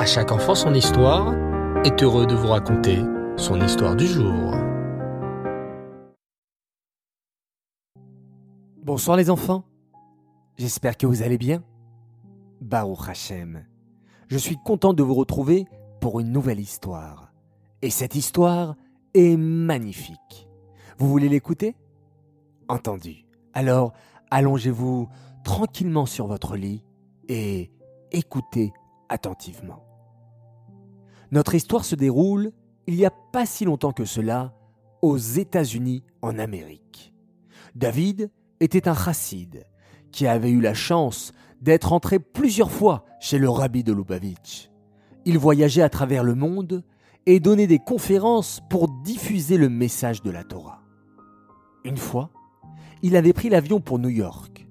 À chaque enfant son histoire est heureux de vous raconter son histoire du jour. Bonsoir les enfants. J'espère que vous allez bien. Baruch Hashem. Je suis content de vous retrouver pour une nouvelle histoire. Et cette histoire est magnifique. Vous voulez l'écouter? Entendu. Alors, allongez-vous tranquillement sur votre lit et écoutez attentivement. Notre histoire se déroule il n'y a pas si longtemps que cela aux États-Unis en Amérique. David était un chassid qui avait eu la chance d'être entré plusieurs fois chez le rabbi de Lubavitch. Il voyageait à travers le monde et donnait des conférences pour diffuser le message de la Torah. Une fois, il avait pris l'avion pour New York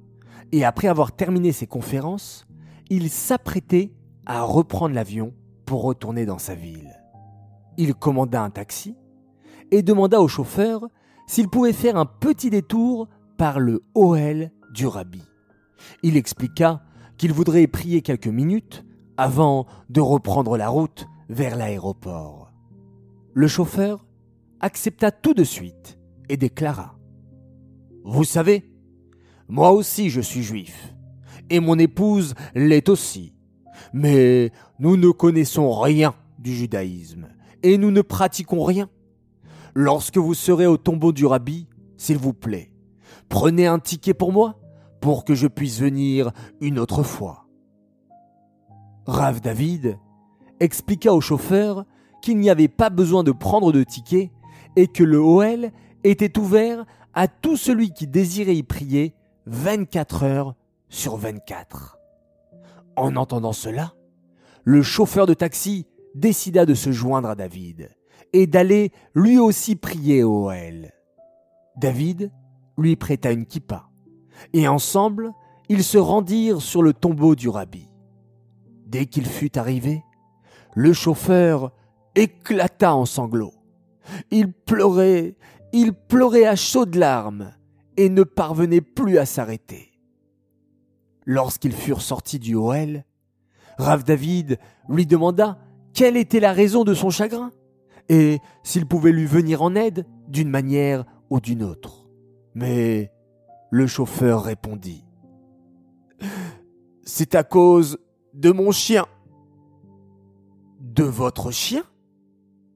et après avoir terminé ses conférences, il s'apprêtait à reprendre l'avion pour retourner dans sa ville. Il commanda un taxi et demanda au chauffeur s'il pouvait faire un petit détour par le OL du rabbi. Il expliqua qu'il voudrait prier quelques minutes avant de reprendre la route vers l'aéroport. Le chauffeur accepta tout de suite et déclara Vous savez, moi aussi je suis juif, et mon épouse l'est aussi, mais nous ne connaissons rien du judaïsme, et nous ne pratiquons rien. Lorsque vous serez au tombeau du rabbi, s'il vous plaît, prenez un ticket pour moi, pour que je puisse venir une autre fois. Rav David expliqua au chauffeur qu'il n'y avait pas besoin de prendre de ticket et que le OL était ouvert à tout celui qui désirait y prier 24 heures sur 24. En entendant cela, le chauffeur de taxi décida de se joindre à David et d'aller lui aussi prier au OL. David lui prêta une kippa et ensemble ils se rendirent sur le tombeau du rabbi. Dès qu'il fut arrivé, le chauffeur éclata en sanglots. Il pleurait, il pleurait à chaudes larmes et ne parvenait plus à s'arrêter. Lorsqu'ils furent sortis du OL, Rav David lui demanda quelle était la raison de son chagrin et s'il pouvait lui venir en aide d'une manière ou d'une autre. Mais le chauffeur répondit C'est à cause de mon chien. De votre chien?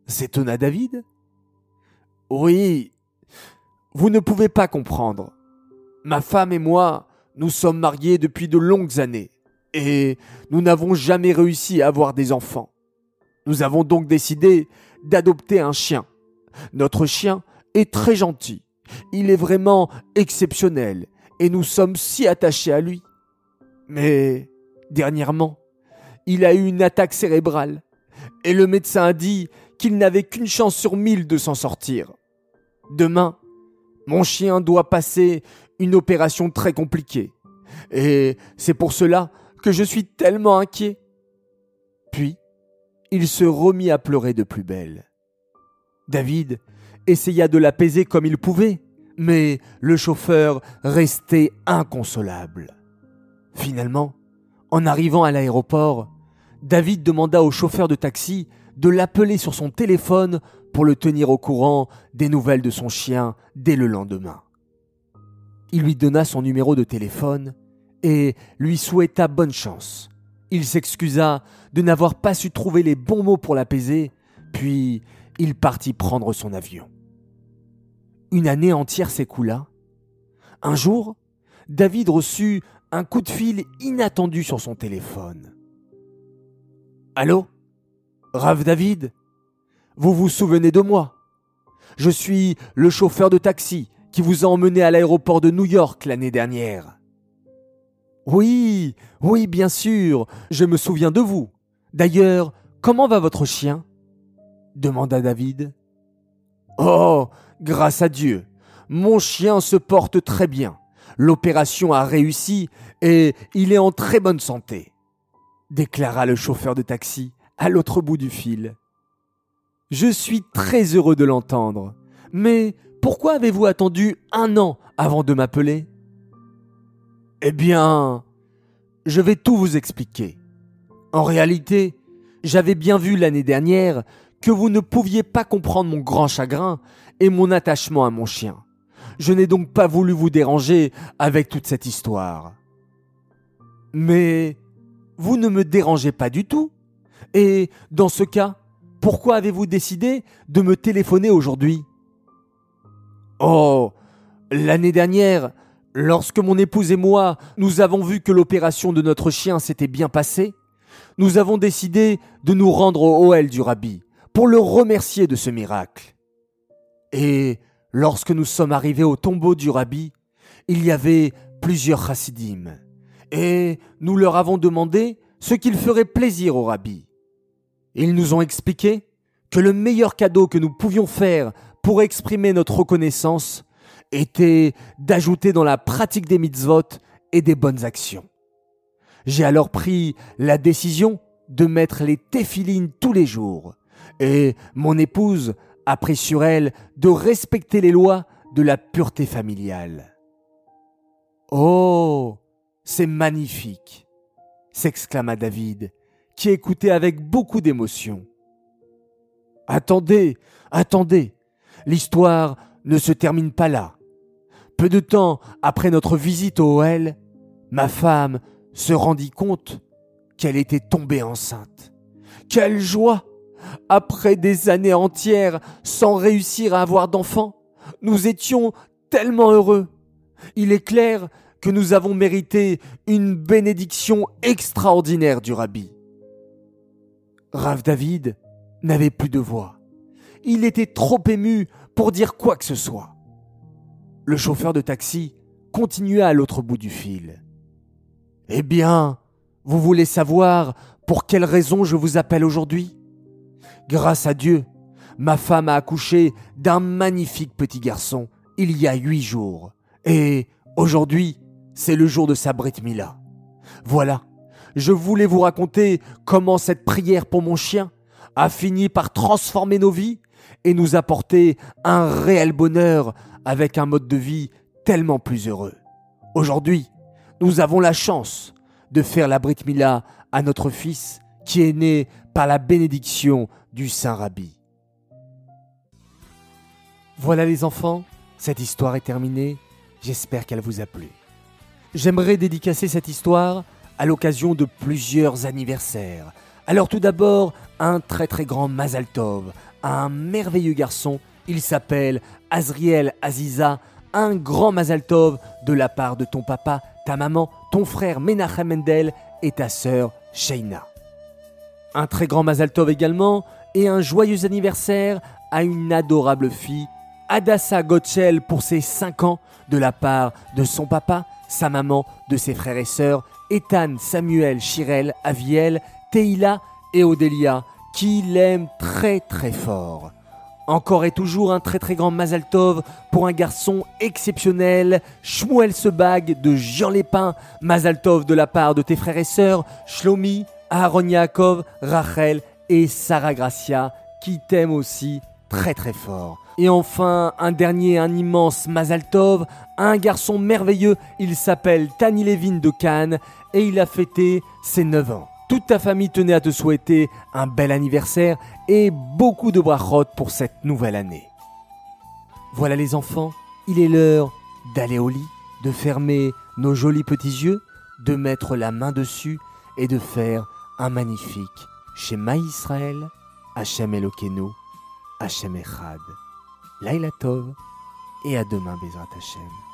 s'étonna David. Oui, vous ne pouvez pas comprendre. Ma femme et moi, nous sommes mariés depuis de longues années, et nous n'avons jamais réussi à avoir des enfants. Nous avons donc décidé d'adopter un chien. Notre chien est très gentil. Il est vraiment exceptionnel, et nous sommes si attachés à lui. Mais, dernièrement, il a eu une attaque cérébrale, et le médecin a dit qu'il n'avait qu'une chance sur mille de s'en sortir. Demain, mon chien doit passer une opération très compliquée. Et c'est pour cela que je suis tellement inquiet. Puis, il se remit à pleurer de plus belle. David essaya de l'apaiser comme il pouvait, mais le chauffeur restait inconsolable. Finalement, en arrivant à l'aéroport, David demanda au chauffeur de taxi de l'appeler sur son téléphone pour le tenir au courant des nouvelles de son chien dès le lendemain. Il lui donna son numéro de téléphone et lui souhaita bonne chance. Il s'excusa de n'avoir pas su trouver les bons mots pour l'apaiser, puis il partit prendre son avion. Une année entière s'écoula. Un jour, David reçut un coup de fil inattendu sur son téléphone. Allô? Rav David? Vous vous souvenez de moi? Je suis le chauffeur de taxi qui vous a emmené à l'aéroport de New York l'année dernière. Oui, oui, bien sûr, je me souviens de vous. D'ailleurs, comment va votre chien? demanda David. Oh, grâce à Dieu, mon chien se porte très bien. L'opération a réussi et il est en très bonne santé déclara le chauffeur de taxi à l'autre bout du fil. Je suis très heureux de l'entendre. Mais pourquoi avez-vous attendu un an avant de m'appeler? Eh bien, je vais tout vous expliquer. En réalité, J'avais bien vu l'année dernière que vous ne pouviez pas comprendre mon grand chagrin et mon attachement à mon chien. Je n'ai donc pas voulu vous déranger avec toute cette histoire. Mais vous ne me dérangez pas du tout. Et dans ce cas, pourquoi avez-vous décidé de me téléphoner aujourd'hui? Oh, l'année dernière, lorsque mon épouse et moi, nous avons vu que l'opération de notre chien s'était bien passée, nous avons décidé de nous rendre au OL du rabbi pour le remercier de ce miracle. Et lorsque nous sommes arrivés au tombeau du rabbi, il y avait plusieurs chassidim, et nous leur avons demandé ce qu'il ferait plaisir au rabbi. Ils nous ont expliqué que le meilleur cadeau que nous pouvions faire pour exprimer notre reconnaissance était d'ajouter dans la pratique des mitzvot et des bonnes actions. J'ai alors pris la décision de mettre les téphilines tous les jours, et mon épouse a pris sur elle de respecter les lois de la pureté familiale. Oh, c'est magnifique, s'exclama David, qui écoutait avec beaucoup d'émotion. Attendez, attendez, l'histoire ne se termine pas là. Peu de temps après notre visite au OL, ma femme se rendit compte qu'elle était tombée enceinte. Quelle joie Après des années entières sans réussir à avoir d'enfant, nous étions tellement heureux. Il est clair que nous avons mérité une bénédiction extraordinaire du rabbi. Rav David n'avait plus de voix. Il était trop ému pour dire quoi que ce soit. Le chauffeur de taxi continua à l'autre bout du fil. Eh bien, vous voulez savoir pour quelle raison je vous appelle aujourd'hui? Grâce à Dieu, ma femme a accouché d'un magnifique petit garçon il y a huit jours. Et aujourd'hui, c'est le jour de sa Brit Mila. Voilà, je voulais vous raconter comment cette prière pour mon chien a fini par transformer nos vies et nous apporter un réel bonheur avec un mode de vie tellement plus heureux. Aujourd'hui, nous avons la chance de faire la Brit Mila à notre fils qui est né par la bénédiction du Saint Rabbi. Voilà les enfants, cette histoire est terminée. J'espère qu'elle vous a plu. J'aimerais dédicacer cette histoire à l'occasion de plusieurs anniversaires. Alors tout d'abord, un très très grand Mazal Tov, un merveilleux garçon, il s'appelle Azriel Aziza, un grand Mazal Tov de la part de ton papa, ta maman, ton frère Menachem Mendel et ta sœur Sheina. Un très grand Mazal Tov également et un joyeux anniversaire à une adorable fille, Adassa Gotchel pour ses 5 ans de la part de son papa, sa maman, de ses frères et sœurs, Ethan, Samuel, Chirel, Aviel, Teila et Odélia, qui l'aiment très très fort. Encore et toujours un très très grand Mazal Tov pour un garçon exceptionnel, Shmuel Sebag de Jean Lépin, Mazal Tov de la part de tes frères et sœurs, Shlomi, Aaron Yaakov, Rachel et Sarah Gracia, qui t'aiment aussi très très fort. Et enfin, un dernier, un immense Mazal Tov, un garçon merveilleux, il s'appelle Tani Levin de Cannes et il a fêté ses 9 ans. Toute ta famille tenait à te souhaiter un bel anniversaire et beaucoup de brachot pour cette nouvelle année. Voilà les enfants, il est l'heure d'aller au lit, de fermer nos jolis petits yeux, de mettre la main dessus et de faire un magnifique Shema Israël, Hachem Elokeinu, Hachem Echad, Laila Tov et à demain Bezrat Hachem.